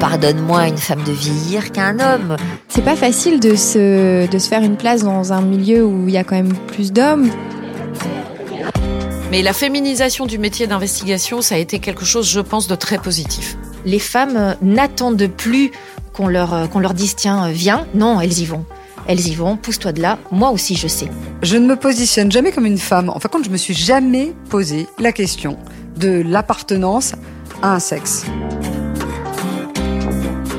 pardonne moins à une femme de vieillir qu'à un homme. C'est pas facile de se, de se faire une place dans un milieu où il y a quand même plus d'hommes. Mais la féminisation du métier d'investigation, ça a été quelque chose, je pense, de très positif. Les femmes euh, n'attendent plus qu'on leur, euh, qu'on leur dise tiens, euh, viens. Non, elles y vont. Elles y vont, pousse-toi de là. Moi aussi, je sais. Je ne me positionne jamais comme une femme. En fin de compte, je me suis jamais posé la question de l'appartenance à un sexe.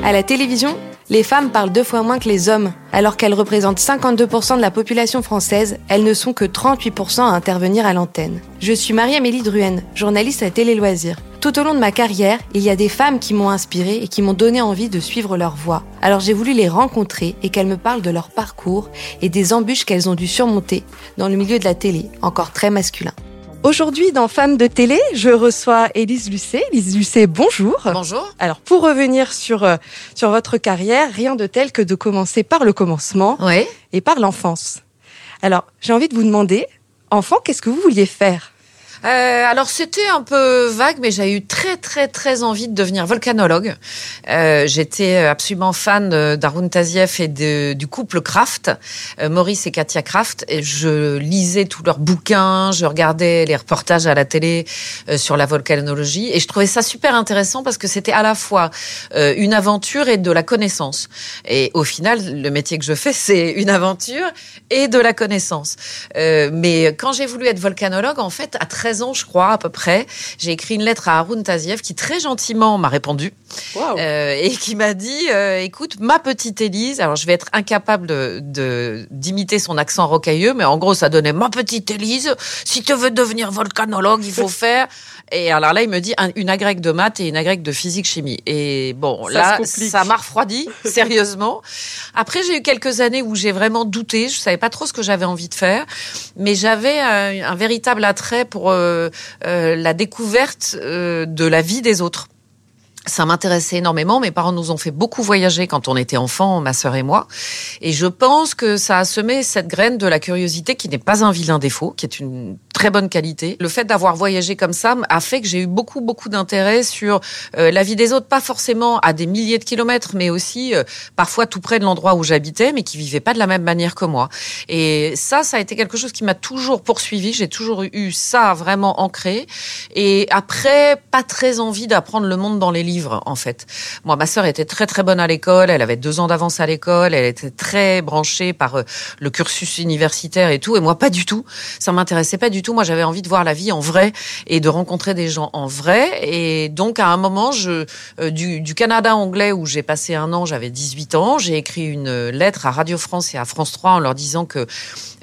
À la télévision, les femmes parlent deux fois moins que les hommes. Alors qu'elles représentent 52% de la population française, elles ne sont que 38% à intervenir à l'antenne. Je suis Marie-Amélie Druenne, journaliste à Télé Loisirs. Tout au long de ma carrière, il y a des femmes qui m'ont inspirée et qui m'ont donné envie de suivre leur voie. Alors j'ai voulu les rencontrer et qu'elles me parlent de leur parcours et des embûches qu'elles ont dû surmonter dans le milieu de la télé, encore très masculin. Aujourd'hui, dans Femmes de télé, je reçois Élise Lucet. Élise Lucet, bonjour. Bonjour. Alors, pour revenir sur, euh, sur votre carrière, rien de tel que de commencer par le commencement Oui. et par l'enfance. Alors, j'ai envie de vous demander, enfant, qu'est-ce que vous vouliez faire? Euh, alors c'était un peu vague, mais j'ai eu très très très envie de devenir volcanologue. Euh, J'étais absolument fan d'Arun Taziev et du couple Kraft, euh, Maurice et Katia Kraft. Et je lisais tous leurs bouquins, je regardais les reportages à la télé euh, sur la volcanologie, et je trouvais ça super intéressant parce que c'était à la fois euh, une aventure et de la connaissance. Et au final, le métier que je fais, c'est une aventure et de la connaissance. Mais quand j'ai voulu être volcanologue, en fait, à 13 ans, je crois, à peu près, j'ai écrit une lettre à Arun Taziev qui très gentiment m'a répondu euh, et qui m'a dit euh, écoute, ma petite Élise, alors je vais être incapable de d'imiter son accent rocailleux, mais en gros, ça donnait ma petite Élise, si tu veux devenir volcanologue, il faut faire. Et alors là, il me dit un- une agrègue de maths et une agrègue de physique-chimie. Et bon, Ça là, ça m'a refroidi, sérieusement. Après, j'ai eu quelques années où j'ai vraiment douté. Je savais pas trop ce que j'avais envie de faire, mais j'avais un, un véritable attrait pour euh, euh, la découverte euh, de la vie des autres. Ça m'intéressait énormément. Mes parents nous ont fait beaucoup voyager quand on était enfants, ma sœur et moi. Et je pense que ça a semé cette graine de la curiosité qui n'est pas un vilain défaut, qui est une très bonne qualité. Le fait d'avoir voyagé comme ça a fait que j'ai eu beaucoup, beaucoup d'intérêt sur euh, la vie des autres, pas forcément à des milliers de kilomètres, mais aussi euh, parfois tout près de l'endroit où j'habitais, mais qui vivaient pas de la même manière que moi. Et ça, ça a été quelque chose qui m'a toujours poursuivi. J'ai toujours eu ça vraiment ancré. Et après, pas très envie d'apprendre le monde dans les livres, en fait. Moi, ma sœur était très très bonne à l'école. Elle avait deux ans d'avance à l'école. Elle était très branchée par euh, le cursus universitaire et tout. Et moi, pas du tout. Ça m'intéressait pas du tout. Moi, j'avais envie de voir la vie en vrai et de rencontrer des gens en vrai. Et donc, à un moment, je euh, du, du Canada anglais où j'ai passé un an, j'avais 18 ans. J'ai écrit une lettre à Radio France et à France 3 en leur disant que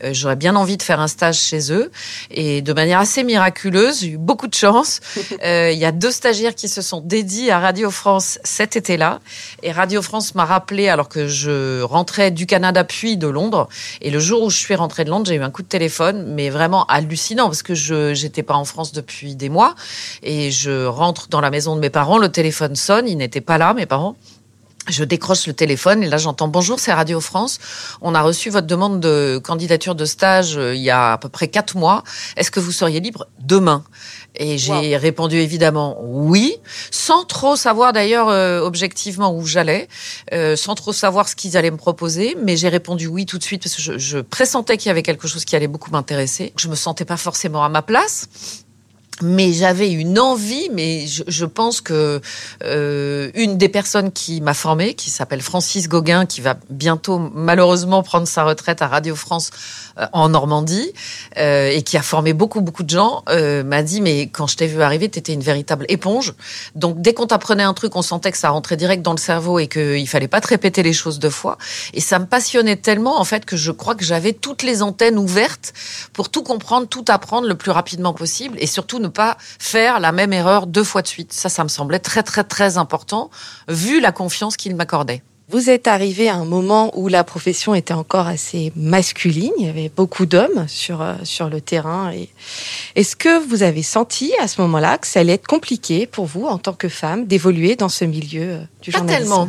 euh, j'aurais bien envie de faire un stage chez eux. Et de manière assez miraculeuse, j'ai eu beaucoup de chance. Euh, Il y a deux stagiaires qui se sont dédiés à Radio France cet été-là. Et Radio France m'a rappelé alors que je rentrais du Canada puis de Londres. Et le jour où je suis rentrée de Londres, j'ai eu un coup de téléphone, mais vraiment hallucinant parce que je j'étais pas en France depuis des mois. Et je rentre dans la maison de mes parents, le téléphone sonne, ils n'étaient pas là, mes parents. Je décroche le téléphone et là j'entends bonjour, c'est Radio France. On a reçu votre demande de candidature de stage euh, il y a à peu près quatre mois. Est-ce que vous seriez libre demain? Et j'ai répondu évidemment oui, sans trop savoir d'ailleurs euh, objectivement où j'allais, euh, sans trop savoir ce qu'ils allaient me proposer, mais j'ai répondu oui tout de suite parce que je, je pressentais qu'il y avait quelque chose qui allait beaucoup m'intéresser. Je me sentais pas forcément à ma place mais j'avais une envie, mais je, je pense que euh, une des personnes qui m'a formée, qui s'appelle Francis Gauguin, qui va bientôt malheureusement prendre sa retraite à Radio France euh, en Normandie, euh, et qui a formé beaucoup beaucoup de gens, euh, m'a dit mais quand je t'ai vu arriver, t'étais une véritable éponge. Donc dès qu'on t'apprenait un truc, on sentait que ça rentrait direct dans le cerveau et qu'il fallait pas te répéter les choses deux fois. Et ça me passionnait tellement en fait que je crois que j'avais toutes les antennes ouvertes pour tout comprendre, tout apprendre le plus rapidement possible, et surtout ne pas faire la même erreur deux fois de suite. Ça, ça me semblait très, très, très important, vu la confiance qu'il m'accordait. Vous êtes arrivé à un moment où la profession était encore assez masculine, il y avait beaucoup d'hommes sur, euh, sur le terrain. Et... Est-ce que vous avez senti à ce moment-là que ça allait être compliqué pour vous, en tant que femme, d'évoluer dans ce milieu euh, du Pas journalisme? tellement.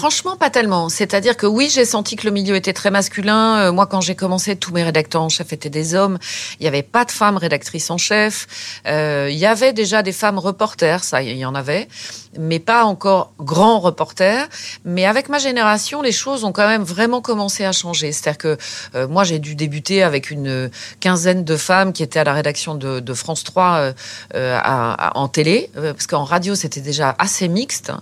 Franchement, pas tellement. C'est-à-dire que oui, j'ai senti que le milieu était très masculin. Euh, moi, quand j'ai commencé, tous mes rédacteurs en chef étaient des hommes. Il n'y avait pas de femmes rédactrices en chef. Euh, il y avait déjà des femmes reporters, ça, il y en avait, mais pas encore grands reporters. Mais avec ma génération, les choses ont quand même vraiment commencé à changer. C'est-à-dire que euh, moi, j'ai dû débuter avec une quinzaine de femmes qui étaient à la rédaction de, France 3 euh, euh, à- à- en télé, parce qu'en radio, c'était déjà assez mixte.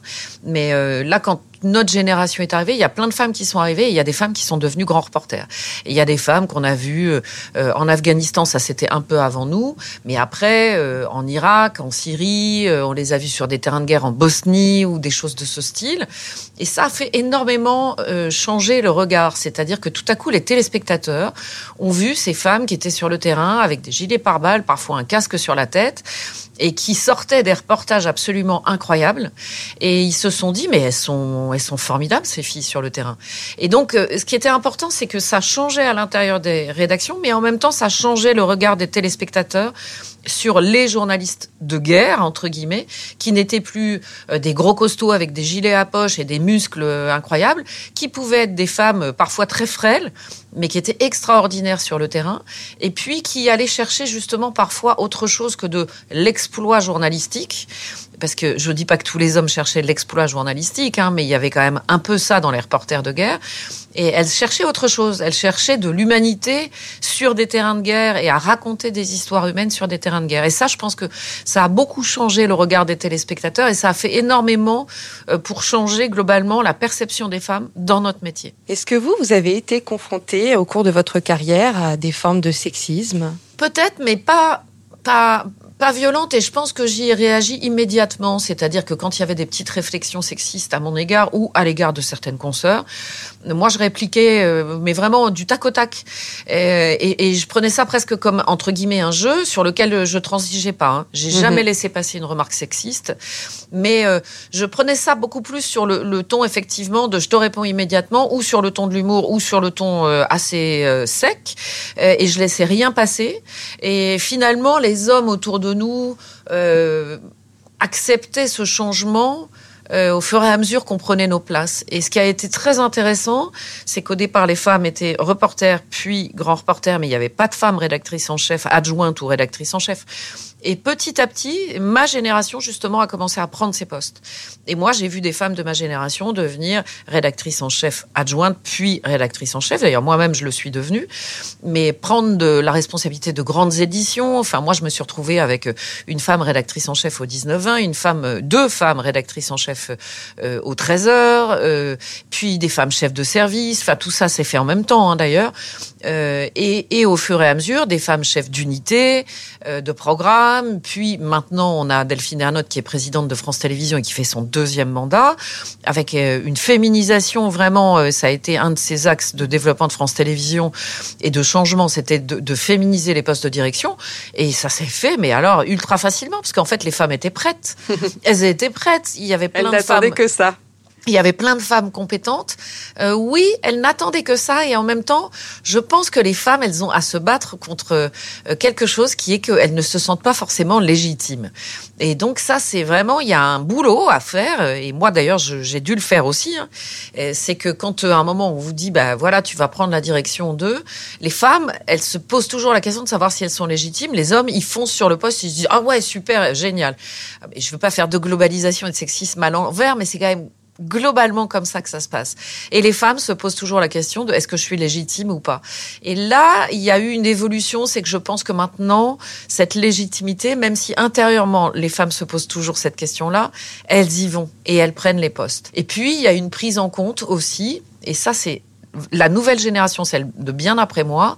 Mais là, quand notre génération est arrivée, il y a plein de femmes qui sont arrivées et il y a des femmes qui sont devenues grands reporters. Et il y a des femmes qu'on a vues euh, euh, en Afghanistan, ça c'était un peu avant nous, mais après euh, en Irak, en Syrie, on les a vues sur des terrains de guerre en Bosnie ou des choses de ce style. Et ça a fait énormément changer le regard, c'est-à-dire que tout à coup les téléspectateurs ont vu ces femmes qui étaient sur le terrain avec des gilets pare-balles, parfois un casque sur la tête et qui sortaient des reportages absolument incroyables. Et ils se sont dit, mais elles sont, elles sont formidables, ces filles sur le terrain. Et donc, euh, ce qui était important, c'est que ça changeait à l'intérieur des rédactions, mais en même temps, ça changeait le regard des téléspectateurs sur les journalistes de guerre, entre guillemets, qui n'étaient plus euh, des gros costauds avec des gilets à poche et des muscles euh, incroyables, qui pouvaient être des femmes parfois très frêles, mais qui étaient extraordinaires sur le terrain, et puis qui allaient chercher justement parfois autre chose que de l'exploit journalistique, parce que je dis pas que tous les hommes cherchaient l'exploit journalistique, hein, mais il y avait quand même un peu ça dans les reporters de guerre. Et elles cherchaient autre chose. Elles cherchaient de l'humanité sur des terrains de guerre et à raconter des histoires humaines sur des terrains de guerre. Et ça, je pense que ça a beaucoup changé le regard des téléspectateurs et ça a fait énormément euh, pour changer globalement la perception des femmes dans notre métier. Est-ce que vous, vous avez été confronté au cours de votre carrière à des formes de sexisme? Peut-être, mais pas, pas, pas violente et je pense que j'y ai réagi immédiatement. C'est-à-dire que quand il y avait des petites réflexions sexistes à mon égard ou à l'égard de certaines consoeurs, moi je répliquais, euh, mais vraiment du tac au tac. Euh, Et, et je prenais ça presque comme, entre guillemets, un jeu sur lequel je transigeais pas. hein. J'ai Mhm. jamais laissé passer une remarque sexiste. Mais euh, je prenais ça beaucoup plus sur le, le ton, effectivement, de je te réponds immédiatement, ou sur le ton de l'humour, ou sur le ton euh, assez euh, sec. Euh, et je laissais rien passer. Et finalement, les hommes autour de nous euh, acceptaient ce changement. euh, au fur et à mesure qu'on prenait nos places. Et ce qui a été très intéressant, c'est qu'au départ, les femmes étaient reporters, puis grands reporters, mais il n'y avait pas de femmes rédactrices en chef, adjointes ou rédactrices en chef. Et petit à petit, ma génération, justement, a commencé à prendre ces postes. Et moi, j'ai vu des femmes de ma génération devenir rédactrice en chef adjointe, puis rédactrice en chef. D'ailleurs, moi-même, je le suis devenue. Mais prendre de la responsabilité de grandes éditions. Enfin, moi, je me suis retrouvée avec une femme rédactrice en chef au 19-20, une femme, deux femmes rédactrices en chef euh, au 13h, euh, puis des femmes chefs de service. Enfin, tout ça s'est fait en même temps, hein, d'ailleurs. Euh, et, et au fur et à mesure, des femmes chefs d'unité, euh, de programme. Puis maintenant, on a Delphine Ernotte qui est présidente de France Télévisions et qui fait son deuxième mandat, avec euh, une féminisation vraiment. euh, ça a été un de ses axes de développement de France Télévisions et de changement, c'était de, de féminiser les postes de direction. Et ça s'est fait, mais alors ultra facilement, parce qu'en fait, les femmes étaient prêtes. Elles étaient prêtes. Il y avait plein Elle de femmes. que ça. Il y avait plein de femmes compétentes. Euh, oui, elles n'attendaient que ça. Et en même temps, je pense que les femmes, elles ont à se battre contre euh, quelque chose qui est qu'elles ne se sentent pas forcément légitimes. Et donc ça, c'est vraiment, il y a un boulot à faire. Et moi, d'ailleurs, j'ai dû le faire aussi. hein. Euh, C'est que quand euh, à un moment on vous dit, bah voilà, tu vas prendre la direction d'eux, les femmes, elles se posent toujours la question de savoir si elles sont légitimes. Les hommes, ils foncent sur le poste, ils se disent, ah ouais, super, génial. Ah, Je veux pas faire de globalisation et de sexisme à l'envers, mais c'est quand même globalement comme ça que ça se passe. Et les femmes se posent toujours la question de est-ce que je suis légitime ou pas? Et là, il y a eu une évolution, c'est que je pense que maintenant, cette légitimité, même si intérieurement les femmes se posent toujours cette question-là, elles y vont et elles prennent les postes. Et puis, il y a une prise en compte aussi, et ça c'est la nouvelle génération, celle de bien après moi,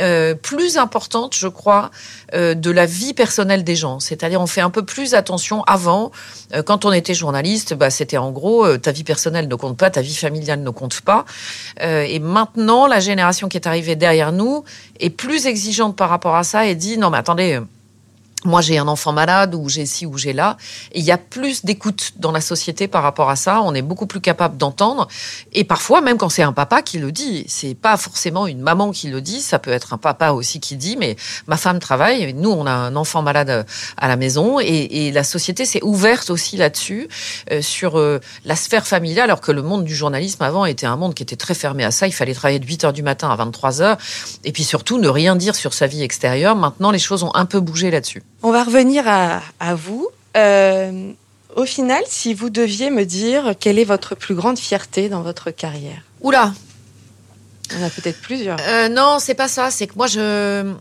euh, plus importante, je crois, euh, de la vie personnelle des gens. C'est-à-dire, on fait un peu plus attention. Avant, euh, quand on était journaliste, bah, c'était en gros, euh, ta vie personnelle ne compte pas, ta vie familiale ne compte pas. Euh, et maintenant, la génération qui est arrivée derrière nous est plus exigeante par rapport à ça et dit, non mais attendez, moi j'ai un enfant malade ou j'ai ci ou j'ai là. Et il y a plus d'écoute dans la société par rapport à ça. On est beaucoup plus capable d'entendre. Et parfois, même quand c'est un papa qui le dit, c'est pas forcément une maman qui le dit. Ça peut être un papa aussi qui dit, mais ma femme travaille. Nous, on a un enfant malade euh, à la maison et, la société s'est ouverte aussi là-dessus euh, sur euh, la sphère familiale, alors que le monde du journalisme avant était un monde qui était très fermé à ça. Il fallait travailler de 8 heures du matin à 23 heures et puis surtout ne rien dire sur sa vie extérieure. Maintenant, les choses ont un peu bougé là-dessus. On va revenir à, à vous. Euh, au final, si vous deviez me dire quelle est votre plus grande fierté dans votre carrière? Oula, On a peut-être plusieurs. Euh, non, c'est pas ça. C'est que moi, je.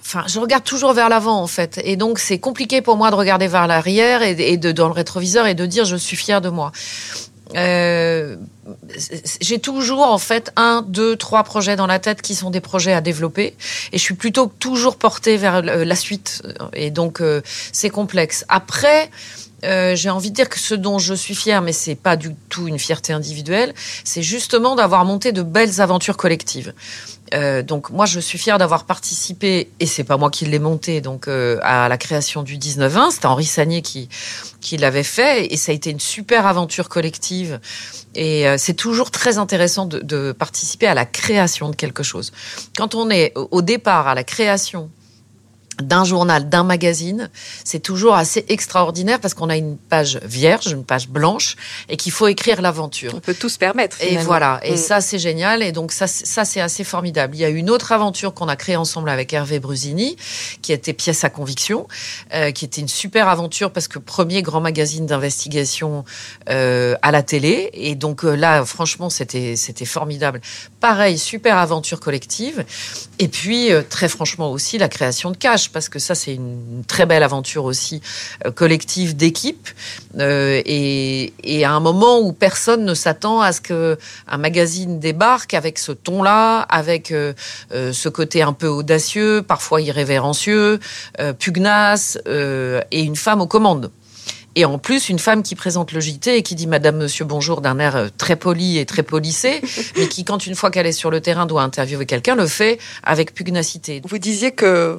Enfin, je regarde toujours vers l'avant, en fait. Et donc, c'est compliqué pour moi de regarder vers l'arrière et, et de, dans le rétroviseur et de dire je suis fier de moi. Euh, j'ai toujours en fait un, deux, trois projets dans la tête qui sont des projets à développer et je suis plutôt toujours portée vers la suite et donc euh, c'est complexe. Après, euh, j'ai envie de dire que ce dont je suis fière, mais c'est pas du tout une fierté individuelle, c'est justement d'avoir monté de belles aventures collectives. Euh, donc moi je suis fière d'avoir participé et c'est pas moi qui l'ai monté donc euh, à la création du 19-20 c'était Henri Sagnier qui l'avait fait et ça a été une super aventure collective. Et c'est toujours très intéressant de, participer à la création de quelque chose. Quand on est au départ à la création d'un journal, d'un magazine, c'est toujours assez extraordinaire parce qu'on a une page vierge, une page blanche, et qu'il faut écrire l'aventure. On peut tout se permettre. Et voilà, et Mm. ça c'est génial, et donc ça, c'est- ça c'est assez formidable. Il y a une autre aventure qu'on a créée ensemble avec Hervé Brusini, qui était pièce à conviction, euh, qui était une super aventure parce que premier grand magazine d'investigation euh, à la télé, et donc euh, là franchement c'était c'était formidable. Pareil, super aventure collective, et puis euh, très franchement aussi la création de Cash, parce que ça c'est une très belle aventure aussi euh, collective d'équipe, euh, et, et à un moment où personne ne s'attend à ce que un magazine débarque avec ce ton-là, avec euh, ce côté un peu audacieux, parfois irrévérencieux, euh, pugnace, et une femme aux commandes. Et en plus, une femme qui présente le JT et qui dit Madame, Monsieur, bonjour d'un air très poli et très polissé, mais qui, quand une fois qu'elle est sur le terrain, doit interviewer quelqu'un, le fait avec pugnacité. Vous disiez que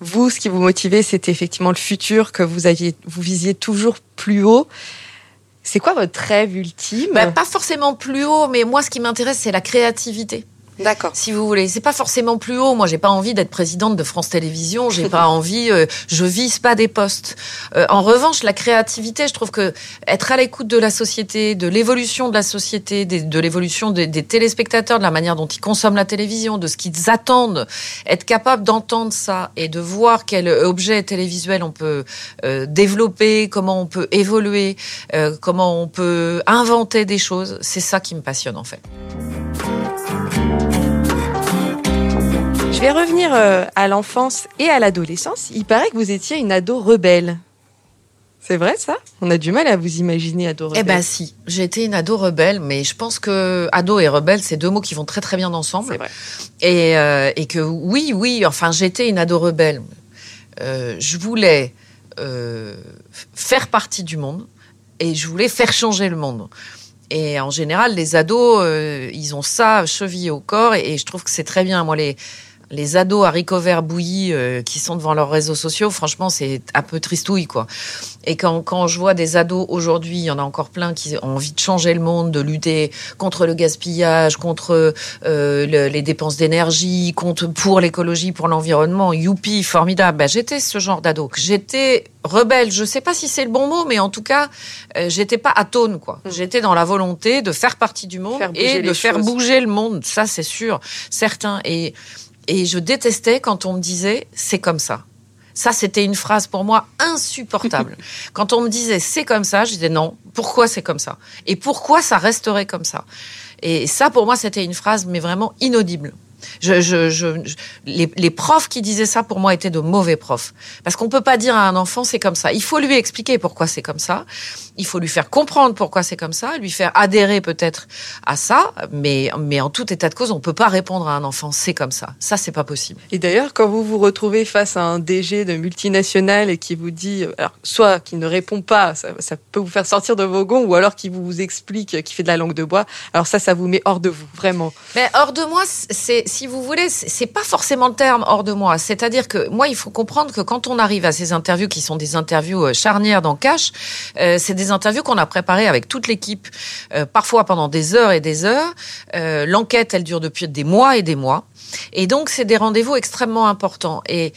vous, ce qui vous motivait, c'était effectivement le futur, que vous aviez, vous visiez toujours plus haut. C'est quoi votre rêve ultime? Bah, pas forcément plus haut, mais moi, ce qui m'intéresse, c'est la créativité. D'accord. si vous voulez. C'est pas forcément plus haut. Moi, j'ai pas envie d'être présidente de France Télévisions. J'ai pas envie. euh, je vise pas des postes. Euh, en revanche, la créativité, je trouve que être à l'écoute de la société, de l'évolution de la société, des- de l'évolution des, des téléspectateurs, de la manière dont ils consomment la télévision, de ce qu'ils attendent, être capable d'entendre ça et de voir quel objet télévisuel on peut euh, développer, comment on peut évoluer, euh, comment on peut inventer des choses, c'est ça qui me passionne en fait. Revenir euh, à l'enfance et à l'adolescence. Il paraît que vous étiez une ado rebelle. C'est vrai ça? On a du mal à vous imaginer ado rebelle. Eh ben si, été une ado rebelle, mais je pense que ado et rebelle, c'est deux mots qui vont très très bien ensemble. c'est vrai. Et, euh, et que oui, oui, enfin j'étais une ado rebelle. Euh, je voulais euh, faire partie du monde et je voulais faire changer le monde. Et en général, les ados, ils ont ça chevillé au corps et, et je trouve que c'est très bien. Moi, les les ados haricots verts bouillis euh, qui sont devant leurs réseaux sociaux, franchement, c'est un peu tristouille, quoi. Et quand, quand je vois des ados aujourd'hui, il y en a encore plein qui ont envie de changer le monde, de lutter contre le gaspillage, contre euh, le- les dépenses d'énergie, contre pour l'écologie, pour l'environnement. Youpi, formidable. Ben, j'étais ce genre d'ado. J'étais rebelle. Je sais pas si c'est le bon mot, mais en tout cas, euh, j'étais pas atone, quoi. Mm. J'étais dans la volonté de faire partie du monde et de faire bouger le monde. Ça, c'est sûr, certain. Et et je détestais quand on me disait c'est comme ça. Ça, c'était une phrase pour moi insupportable. quand on me disait c'est comme ça, je disais non. Pourquoi c'est comme ça? Et pourquoi ça resterait comme ça? Et ça, pour moi, c'était une phrase, mais vraiment inaudible. Je, je, je, je- les, les profs qui disaient ça pour moi étaient de mauvais profs. Parce qu'on peut pas dire à un enfant c'est comme ça. Il faut lui expliquer pourquoi c'est comme ça. Il faut lui faire comprendre pourquoi c'est comme ça, lui faire adhérer peut-être à ça. Mais, mais en tout état de cause, on peut pas répondre à un enfant c'est comme ça. Ça, c'est pas possible. Et d'ailleurs, quand vous vous retrouvez face à un DG de multinationale et qui vous dit, alors, soit qui ne répond pas, ça, ça peut vous faire sortir de vos gonds, ou alors qui vous explique, qui fait de la langue de bois, alors ça, ça vous met hors de vous, vraiment. Mais hors de moi, c'est si vous voulez, c'est pas forcément le terme hors de moi. C'est-à-dire que moi, il faut comprendre que quand on arrive à ces interviews qui sont des interviews euh, charnières dans Cash, euh, c'est des interviews qu'on a préparées avec toute l'équipe, euh, parfois pendant des heures et des heures. L'enquête, elle dure depuis des mois et des mois. Et donc, c'est des rendez-vous extrêmement importants. Et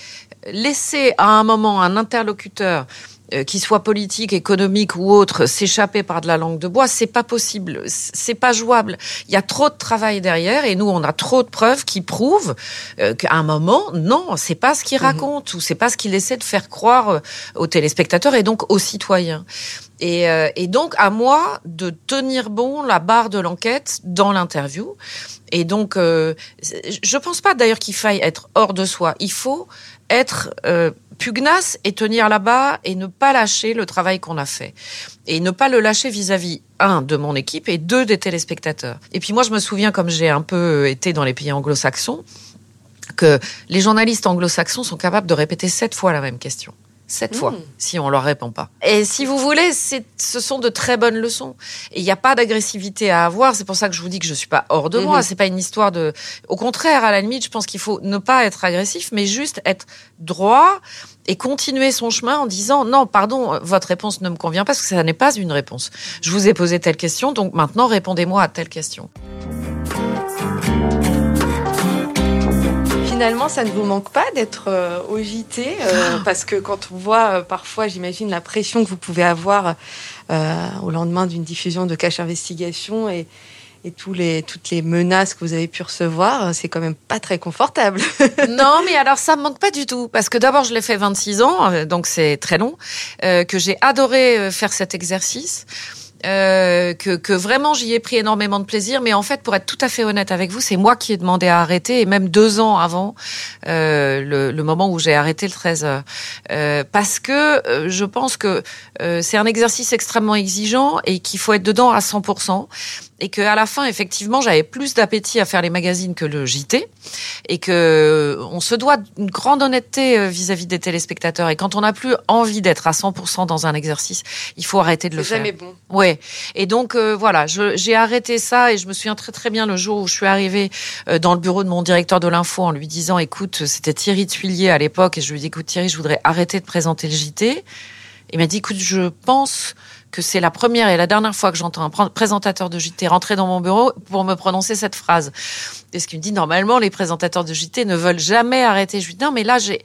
laisser à un moment un interlocuteur euh, qu'il soit politique, économique ou autre, s'échapper par de la langue de bois, c'est pas possible, c'est pas jouable. Il y a trop de travail derrière et nous on a trop de preuves qui prouvent euh, qu'à un moment, non, c'est pas ce qu'il raconte ou c'est pas ce qu'il essaie de faire croire euh, aux téléspectateurs et donc aux citoyens. Et, euh, et donc à moi de tenir bon la barre de l'enquête dans l'interview. Et donc, euh, je pense pas d'ailleurs qu'il faille être hors de soi. Il faut être euh, pugnace et tenir là-bas et ne pas lâcher le travail qu'on a fait. Et ne pas le lâcher vis-à-vis, un, de mon équipe et deux, des téléspectateurs. Et puis moi, je me souviens, comme j'ai un peu été dans les pays anglo-saxons, que les journalistes anglo-saxons sont capables de répéter sept fois la même question. Sept fois, si on leur répond pas. Et si vous voulez, ce sont de très bonnes leçons. Et il n'y a pas d'agressivité à avoir. C'est pour ça que je vous dis que je suis pas hors de moi. C'est pas une histoire de. Au contraire, à la limite, je pense qu'il faut ne pas être agressif, mais juste être droit et continuer son chemin en disant non, pardon, votre réponse ne me convient pas parce que ça n'est pas une réponse. Je vous ai posé telle question, donc maintenant répondez-moi à telle question. Finalement, ça ne vous manque pas d'être euh, au JT euh, Ah. parce que quand on voit euh, parfois, j'imagine la pression que vous pouvez avoir euh, au lendemain d'une diffusion de Cache Investigation et, et tous les, toutes les menaces que vous avez pu recevoir, c'est quand même pas très confortable. non, mais alors ça me manque pas du tout parce que d'abord je l'ai fait 26 ans, donc c'est très long, que j'ai adoré faire cet exercice. Euh, que, que vraiment j'y ai pris énormément de plaisir, mais en fait, pour être tout à fait honnête avec vous, c'est moi qui ai demandé à arrêter, et même deux ans avant euh, le, le moment où j'ai arrêté le 13 heures, Euh, parce que euh, je pense que euh, c'est un exercice extrêmement exigeant et qu'il faut être dedans à 100%, et que à la fin, effectivement, j'avais plus d'appétit à faire les magazines que le JT, et que euh, on se doit une grande honnêteté euh, vis-à-vis des téléspectateurs, et quand on n'a plus envie d'être à 100% dans un exercice, il faut arrêter de le C'est faire. jamais bon. Ouais. Et donc euh, voilà, j'ai arrêté ça et je me souviens très très bien le jour où je suis arrivée euh, dans le bureau de mon directeur de l'info en lui disant écoute, c'était Thierry Tuilier à l'époque et je lui ai dit écoute Thierry, je voudrais arrêter de présenter le JT. Il m'a dit écoute, je pense que c'est la première et la dernière fois que j'entends un pr- présentateur de JT rentrer dans mon bureau pour me prononcer cette phrase. Et ce qu'il me dit normalement les présentateurs de JT ne veulent jamais arrêter. Je lui dis non mais là j'ai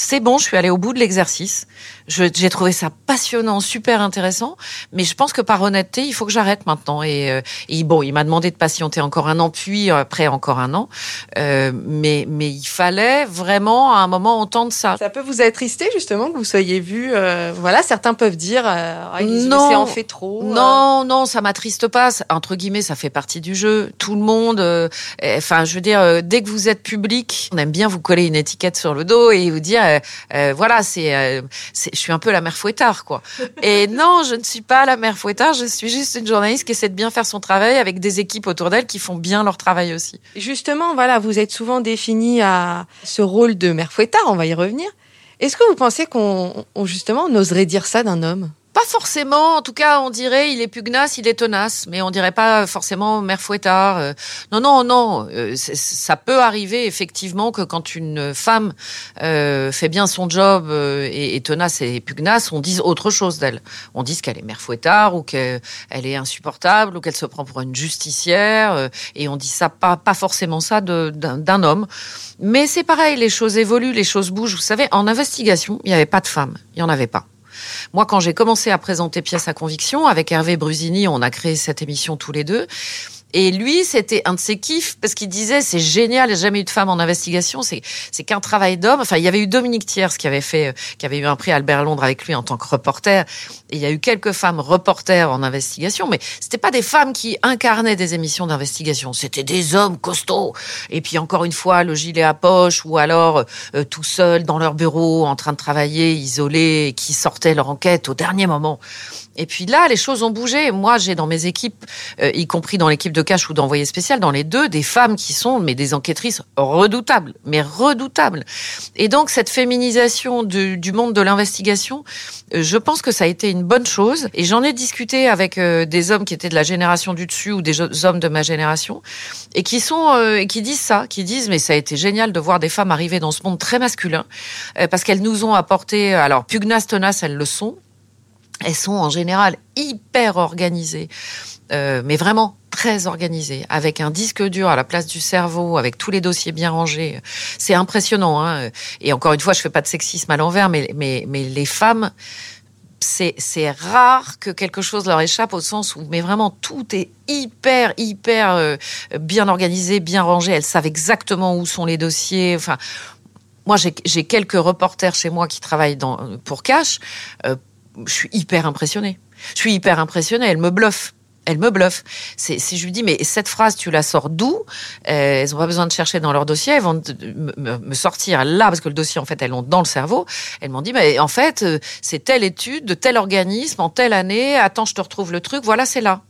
c'est bon, je suis allée au bout de l'exercice. J'ai trouvé ça passionnant, super intéressant, mais je pense que par honnêteté, il faut que j'arrête maintenant. Et, euh, et bon, il m'a demandé de patienter encore un an, puis après encore un an. Euh, mais, mais il fallait vraiment à un moment entendre ça. Ça peut vous attrister justement que vous soyez vu. euh, voilà, certains peuvent dire euh, ah, il Non. en fait trop. euh. Non, non, ça m'attriste pas. Entre guillemets, ça fait partie du jeu. Tout le monde, euh, euh, enfin, je veux dire, dès que vous êtes public, on aime bien vous coller une étiquette sur le dos et vous dire, voilà, c'est, euh, c'est, je suis un peu la mère fouettard, quoi. et non, je ne suis pas la mère fouettard. Je suis juste une journaliste qui essaie de bien faire son travail avec des équipes autour d'elle qui font bien leur travail aussi. Justement, voilà, vous êtes souvent défini à ce rôle de mère fouettard, on va y revenir. Est-ce que vous pensez qu'on, on, justement, on oserait dire ça d'un homme? Pas forcément, en tout cas, on dirait il est pugnace, il est tenace, mais on dirait pas forcément mère fouettard. euh. non, non, non, euh, ça peut arriver effectivement que quand une femme euh, fait bien son job euh, et, et tenace et pugnace, on dise autre chose d'elle. On dise qu'elle est mère fouettard ou qu'elle est insupportable ou qu'elle se prend pour une justicière, et on dit ça pas forcément ça d'un homme. Mais c'est pareil, les choses évoluent, les choses bougent. Vous savez, en investigation, il n'y avait pas de femmes, il y en avait pas. Moi, quand j'ai commencé à présenter Pièce à conviction, avec Hervé Brusini, on a créé cette émission tous les deux. Et lui, c'était un de ses kiffs parce qu'il disait c'est génial, il n'y a jamais eu de femme en investigation, c'est c'est qu'un travail d'homme. Enfin, il y avait eu Dominique Thiers qui avait fait, euh, qui avait eu un prix Albert Londres avec lui en tant que reporter. Et il y a eu quelques femmes reporters en investigation, mais c'était pas des femmes qui incarnaient des émissions d'investigation, c'était des hommes costauds. Et puis encore une fois, le gilet à poche ou alors euh, tout seul dans leur bureau en train de travailler, isolés, qui sortaient leur enquête au dernier moment. Et puis là, les choses ont bougé. Moi, j'ai dans mes équipes, euh, y compris dans l'équipe de cash ou d'envoyé spécial, dans les deux, des femmes qui sont mais des enquêtrices redoutables, mais redoutables. Et donc cette féminisation du, du monde de l'investigation, euh, je pense que ça a été une bonne chose. Et j'en ai discuté avec euh, des hommes qui étaient de la génération du dessus ou des hommes de ma génération, et qui sont euh, et qui disent ça, qui disent mais ça a été génial de voir des femmes arriver dans ce monde très masculin, parce qu'elles nous ont apporté, alors pugnace tenace, elles le sont, elles sont en général hyper organisées, euh, mais vraiment très organisées, avec un disque dur à la place du cerveau, avec tous les dossiers bien rangés. C'est impressionnant. Hein Et encore une fois, je fais pas de sexisme à l'envers, mais, mais, mais les femmes, c'est, rare que quelque chose leur échappe au sens où, mais vraiment, tout est hyper, hyper euh, bien organisé, bien rangé. Elles savent exactement où sont les dossiers. Enfin, moi, j'ai, quelques reporters chez moi qui travaillent pour Cash. Euh, je suis hyper impressionnée. Je suis hyper impressionnée. Elle me bluffe. Elle me bluffe. C'est, si je lui dis, mais cette phrase, tu la sors d'où? Euh, Elles n'ont pas besoin de chercher dans leur dossier. Elles vont me, me, sortir là, parce que le dossier, en fait, elles l'ont dans le cerveau. Elles m'ont dit, mais en fait, euh, c'est telle étude de tel organisme en telle année. Attends, je te retrouve le truc. Voilà, c'est là.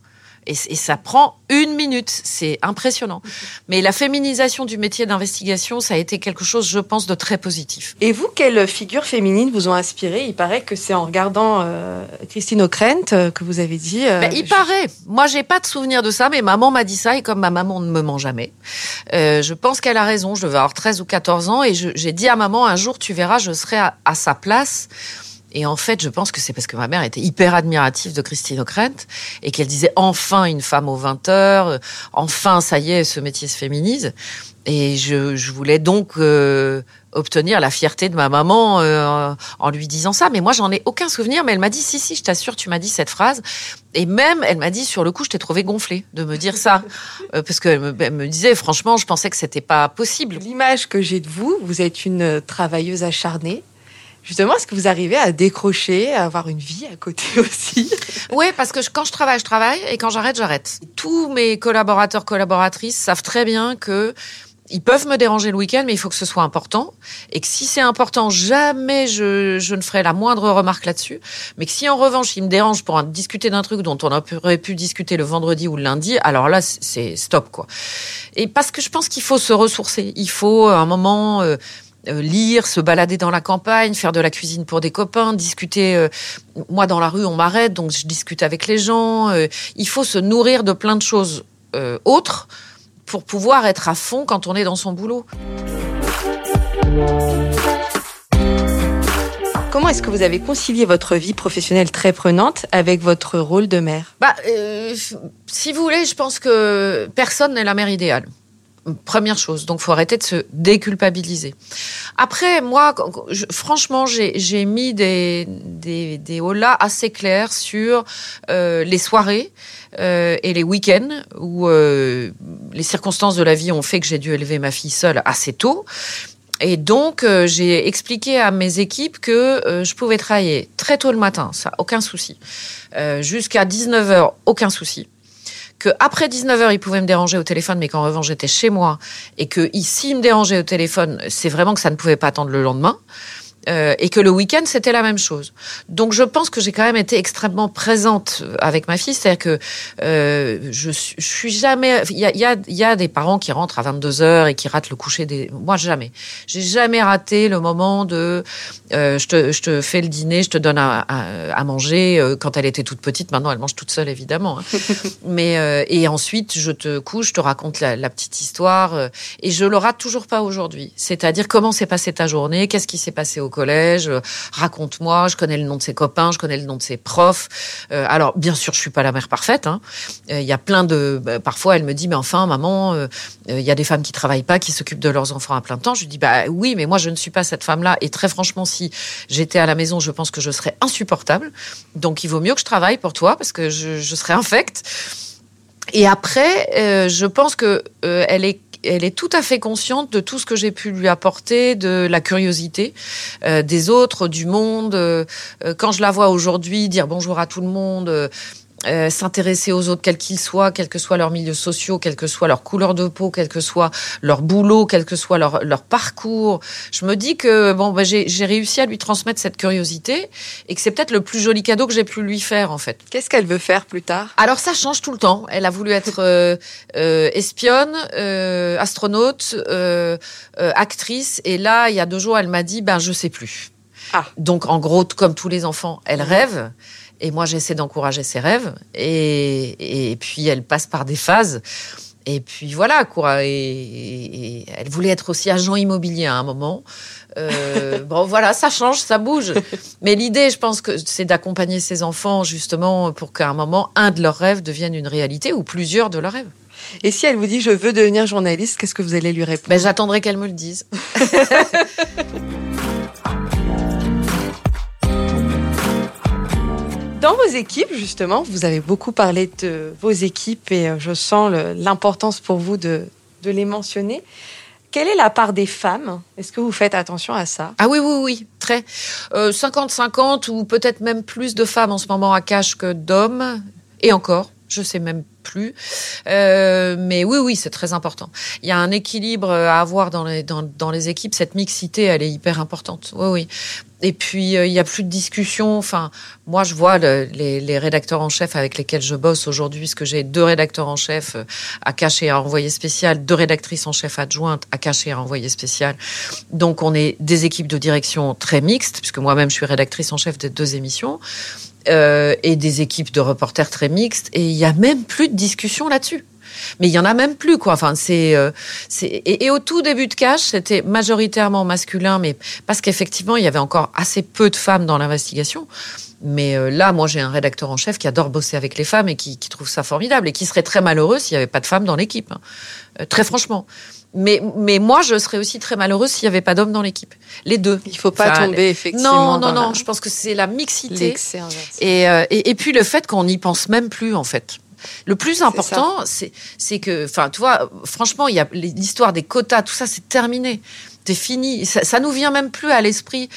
Et, et, ça prend une minute. C'est impressionnant. Mais la féminisation du métier d'investigation, ça a été quelque chose, je pense, de très positif. Et vous, quelles figures féminines vous ont inspiré? Il paraît que c'est en regardant euh, Christine O'Krent euh, que vous avez dit. Euh, ben, il je... paraît. Moi, j'ai pas de souvenir de ça, mais maman m'a dit ça, et comme ma maman ne me ment jamais, je pense qu'elle a raison. Je devais avoir 13 ou 14 ans, et j'ai dit à maman, un jour, tu verras, je serai à, à sa place. Et en fait, je pense que c'est parce que ma mère était hyper admirative de Christine O'Krent et qu'elle disait enfin une femme aux 20 heures, enfin ça y est, ce métier se féminise. Et je, je voulais donc euh, obtenir la fierté de ma maman euh, en lui disant ça. Mais moi, j'en ai aucun souvenir. Mais elle m'a dit si, si, je t'assure, tu m'as dit cette phrase. Et même, elle m'a dit sur le coup, je t'ai trouvé gonflée de me dire ça, euh, parce qu'elle me, elle me disait franchement, je pensais que c'était pas possible. L'image que j'ai de vous, vous êtes une travailleuse acharnée. Justement, est-ce que vous arrivez à décrocher, à avoir une vie à côté aussi? Oui, parce que quand je travaille, je travaille, et quand j'arrête, j'arrête. Tous mes collaborateurs, collaboratrices savent très bien que ils peuvent me déranger le week-end, mais il faut que ce soit important. Et que si c'est important, jamais je, je, ne ferai la moindre remarque là-dessus. Mais que si en revanche, ils me dérangent pour discuter d'un truc dont on aurait pu discuter le vendredi ou le lundi, alors là, c'est stop, quoi. Et parce que je pense qu'il faut se ressourcer. Il faut, un moment... Euh, lire, se balader dans la campagne, faire de la cuisine pour des copains, discuter. Euh, moi, dans la rue, on m'arrête, donc je discute avec les gens. Euh, il faut se nourrir de plein de choses euh, autres pour pouvoir être à fond quand on est dans son boulot. Comment est-ce que vous avez concilié votre vie professionnelle très prenante avec votre rôle de mère bah, Si vous voulez, je pense que personne n'est la mère idéale. Première chose, donc faut arrêter de se déculpabiliser. Après, moi, franchement, j'ai mis des, des, des holas assez clairs sur euh, les soirées euh, et les week-ends où euh, les circonstances de la vie ont fait que j'ai dû élever ma fille seule assez tôt. Et donc, j'ai expliqué à mes équipes que je pouvais travailler très tôt le matin, ça, aucun souci. Euh, Jusqu'à 19h, aucun souci que après 19h, il pouvait me déranger au téléphone, mais qu'en revanche, j'étais chez moi, et que s'il me dérangeait au téléphone, c'est vraiment que ça ne pouvait pas attendre le lendemain. Euh, et que le week-end c'était la même chose. Donc je pense que j'ai quand même été extrêmement présente avec ma fille, c'est-à-dire que euh, je, je suis jamais. Il y a, y, a, y a des parents qui rentrent à 22 heures et qui ratent le coucher des. Moi jamais. J'ai jamais raté le moment de. Euh, je, te, je te fais le dîner, je te donne à, à, à manger. Quand elle était toute petite, maintenant elle mange toute seule évidemment. Hein. Mais et ensuite je te couche, je te raconte la, la petite histoire et je le rate toujours pas aujourd'hui. C'est-à-dire comment s'est passée ta journée, qu'est-ce qui s'est passé au collège, euh, raconte-moi, je connais le nom de ses copains, je connais le nom de ses profs. Euh, alors, bien sûr, je suis pas la mère parfaite. Il hein. euh, y a plein de... Bah, parfois, elle me dit, mais enfin, maman, il y a des femmes qui travaillent pas, qui s'occupent de leurs enfants à plein temps. Je lui dis, bah oui, mais moi, je ne suis pas cette femme-là. Et très franchement, si j'étais à la maison, je pense que je serais insupportable. Donc, il vaut mieux que je travaille pour toi, parce que je, je serais infecte. Et après, je pense que elle est elle est tout à fait consciente de tout ce que j'ai pu lui apporter, de la curiosité euh, des autres, du monde. Euh, quand je la vois aujourd'hui dire bonjour à tout le monde, euh, s'intéresser aux autres, quels qu'ils soient, quels que soient leurs milieux sociaux, quelle que soit leur couleur de peau, quel que soit leur boulot, quel que soit leur, leur parcours. Je me dis que bon, bah, j'ai réussi à lui transmettre cette curiosité et que c'est peut-être le plus joli cadeau que j'ai pu lui faire en fait. Qu'est-ce qu'elle veut faire plus tard? Alors ça change tout le temps. Elle a voulu être euh, euh, espionne, euh, astronaute, euh, euh, actrice, et là, il y a deux jours, elle m'a dit, ben je sais plus. Ah. Donc en gros, comme tous les enfants, elle rêve. Et moi, j'essaie d'encourager ses rêves. Et, et puis, elle passe par des phases. Et puis voilà, quoi. Et, et- et elle voulait être aussi agent immobilier à un moment. Euh, bon, voilà, ça change, ça bouge. Mais l'idée, je pense que c'est d'accompagner ces enfants justement pour qu'à un moment, un de leurs rêves devienne une réalité ou plusieurs de leurs rêves. Et si elle vous dit je veux devenir journaliste, qu'est-ce que vous allez lui répondre? Ben, j'attendrai qu'elle me le dise. Dans vos équipes, justement, vous avez beaucoup parlé de vos équipes et euh, je sens l'importance pour vous de, de les mentionner. Quelle est la part des femmes? Est-ce que vous faites attention à ça? Ah oui, oui, oui, très. Euh, 50-50 ou peut-être même plus de femmes en ce moment à cache que d'hommes. Et encore, je sais même Euh, mais oui, oui, c'est très important. Il y a un équilibre à avoir dans les, dans, dans les équipes. Cette mixité, elle est hyper importante. Oui, oui. Et puis, euh, il y a plus de discussion. Enfin, moi, je vois le- les, les rédacteurs en chef avec lesquels je bosse aujourd'hui, parce que j'ai deux rédacteurs en chef euh, à cacher et à envoyer spécial, deux rédactrices en chef adjointes à cacher et à envoyer spécial. Donc, on est des équipes de direction très mixtes, puisque moi-même, je suis rédactrice en chef des deux émissions, euh, et des équipes de reporters très mixtes. Et il y a même plus de discussion là-dessus. Mais il y en a même plus, quoi. Enfin, c'est, euh, et, et au tout début de Cash, c'était majoritairement masculin, mais parce qu'effectivement, il y avait encore assez peu de femmes dans l'investigation. Mais euh, là, moi, j'ai un rédacteur en chef qui adore bosser avec les femmes et qui, qui trouve ça formidable et qui serait très malheureux s'il n'y avait pas de femmes dans l'équipe. hein. Euh, très franchement. Mais, mais moi, je serais aussi très malheureuse s'il n'y avait pas d'hommes dans l'équipe. Les deux. Il faut pas Enfin, tomber effectivement. Non, non, non. la- Je pense que c'est la mixité. Et, euh, et, et puis le fait qu'on n'y pense même plus, en fait. Le plus important, c'est c'est que, enfin, tu vois, franchement, il y a l'histoire des quotas, tout ça, c'est terminé. C'est fini. Ça, ça nous vient même plus à l'esprit.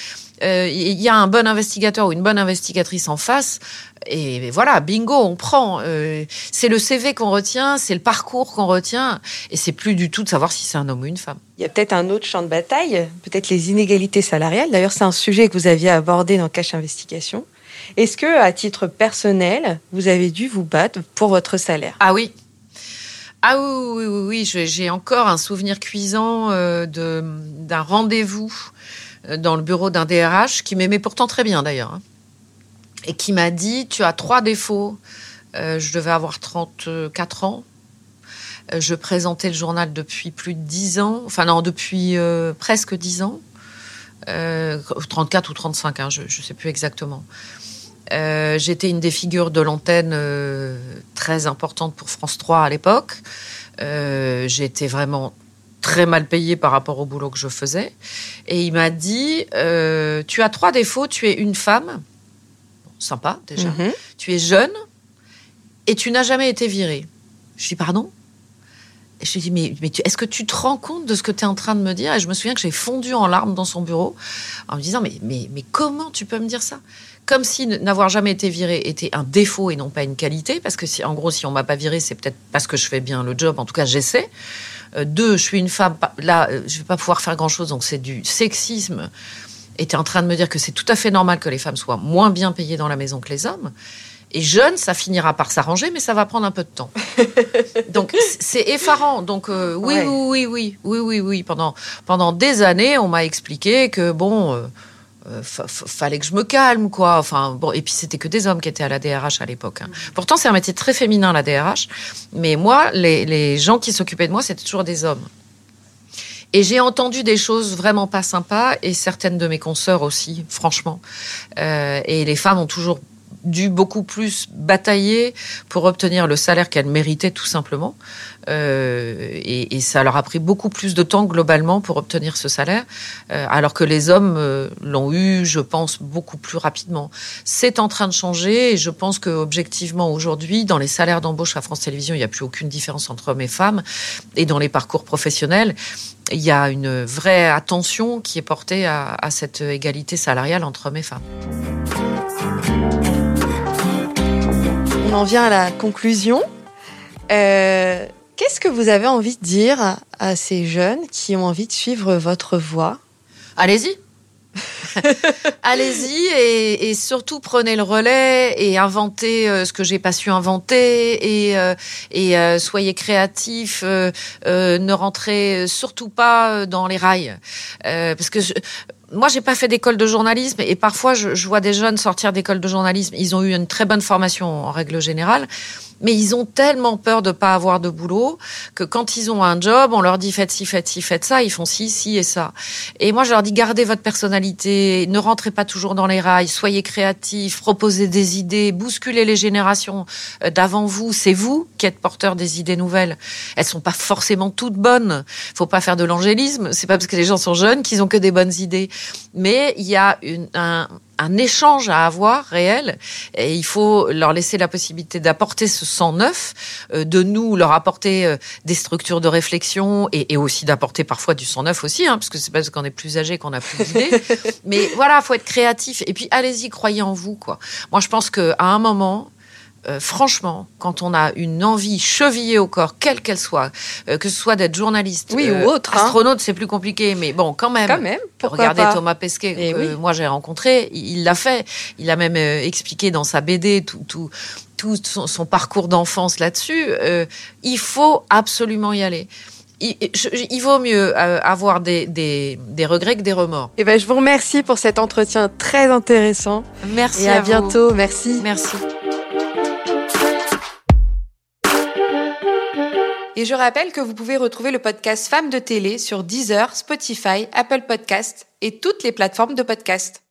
Euh, Il y a un bon investigateur ou une bonne investigatrice en face. Et voilà, bingo, on prend. Euh, c'est le CV qu'on retient, c'est le parcours qu'on retient. Et c'est plus du tout de savoir si c'est un homme ou une femme. Il y a peut-être un autre champ de bataille, peut-être les inégalités salariales. D'ailleurs, c'est un sujet que vous aviez abordé dans Cache Investigation. Est-ce que, à titre personnel, vous avez dû vous battre pour votre salaire? Ah oui. Ah oui, oui, oui, J'ai encore un souvenir cuisant euh, d'un rendez-vous euh, dans le bureau d'un DRH qui m'aimait pourtant très bien d'ailleurs. hein, et qui m'a dit Tu as trois défauts. Euh, je devais avoir 34 ans. Je présentais le journal depuis plus de 10 ans. Enfin, non, depuis presque 10 ans. Euh, 34 ou 35, hein, je ne sais plus exactement. Euh, J'étais une des figures de l'antenne euh, très importante pour France 3 à l'époque. Euh, J'étais vraiment très mal payée par rapport au boulot que je faisais. Et il m'a dit, tu as trois défauts, tu es une femme, Bon, sympa déjà, Mhm. tu es jeune et tu n'as jamais été virée. Je dis, pardon? Je lui dis, mais, mais tu- est-ce que tu te rends compte de ce que tu es en train de me dire? Et je me souviens que j'ai fondu en larmes dans son bureau en me disant, mais, mais, mais comment tu peux me dire ça? Comme si n'avoir jamais été viré était un défaut et non pas une qualité, parce que si, en gros, si on m'a pas viré, c'est peut-être parce que je fais bien le job, en tout cas j'essaie. Euh, deux, je suis une femme, là, euh, je vais pas pouvoir faire grand-chose, donc c'est du sexisme. Et tu es en train de me dire que c'est tout à fait normal que les femmes soient moins bien payées dans la maison que les hommes. Et jeune, ça finira par s'arranger, mais ça va prendre un peu de temps. Donc c'est effarant. Donc euh, oui, Ouais. oui, oui, oui, oui, oui, oui. Pendant pendant des années, on m'a expliqué que bon, euh, euh, fa- fa- fallait que je me calme, quoi. Enfin bon, et puis c'était que des hommes qui étaient à la DRH à l'époque. hein. Pourtant, c'est un métier très féminin la DRH. Mais moi, les, les gens qui s'occupaient de moi, c'était toujours des hommes. Et j'ai entendu des choses vraiment pas sympas, et certaines de mes consoeurs aussi, franchement. Euh, et les femmes ont toujours dû beaucoup plus batailler pour obtenir le salaire qu'elles méritaient tout simplement. Euh, et, et ça leur a pris beaucoup plus de temps globalement pour obtenir ce salaire, euh, alors que les hommes euh, l'ont eu, je pense, beaucoup plus rapidement. C'est en train de changer et je pense que objectivement aujourd'hui, dans les salaires d'embauche à France Télévisions, il n'y a plus aucune différence entre hommes et femmes. Et dans les parcours professionnels, il y a une vraie attention qui est portée à, à cette égalité salariale entre hommes et femmes. On en vient à la conclusion. Euh, Qu'est-ce que vous avez envie de dire à ces jeunes qui ont envie de suivre votre voie? Allez-y. Allez-y et, et, surtout prenez le relais et inventez euh, ce que j'ai pas su inventer et, euh, et euh, soyez créatifs. Ne rentrez surtout pas dans les rails parce que je, moi, j'ai pas fait d'école de journalisme et parfois je, je vois des jeunes sortir d'école de journalisme. Ils ont eu une très bonne formation en règle générale, mais ils ont tellement peur de pas avoir de boulot que quand ils ont un job, on leur dit faites ci, faites ci, faites ça. Ils font ci, ci et ça. Et moi, je leur dis gardez votre personnalité, ne rentrez pas toujours dans les rails, soyez créatifs, proposez des idées, bousculez les générations d'avant vous. C'est vous qui êtes porteur des idées nouvelles. Elles sont pas forcément toutes bonnes. Faut pas faire de l'angélisme. C'est pas parce que les gens sont jeunes qu'ils ont que des bonnes idées mais il y a une, un, un échange à avoir réel et il faut leur laisser la possibilité d'apporter ce sang neuf, euh, de nous leur apporter euh, des structures de réflexion et, et aussi d'apporter parfois du sang neuf aussi, hein, parce que c'est pas parce qu'on est plus âgé qu'on a plus d'idées. Mais voilà, faut être créatif et puis allez-y, croyez en vous quoi. Moi je pense que à un moment euh, franchement, quand on a une envie chevillée au corps, quelle qu'elle soit, euh, que ce soit d'être journaliste, oui, euh, ou autre, hein. astronaute, c'est plus compliqué, mais bon, quand même. Quand même. Regardez pas. Thomas Pesquet, Eh que oui. moi j'ai rencontré, il l'a fait. Il a même euh, expliqué dans sa BD tout, tout, tout son, son parcours d'enfance là-dessus. Euh, il faut absolument y aller. Il, je- il vaut mieux euh, avoir des, des, des regrets que des remords. Eh ben, je vous remercie pour cet entretien très intéressant. Merci Et à, bientôt. Merci. Merci. Et je rappelle que vous pouvez retrouver le podcast Femmes de télé sur Deezer, Spotify, Apple Podcast et toutes les plateformes de podcast.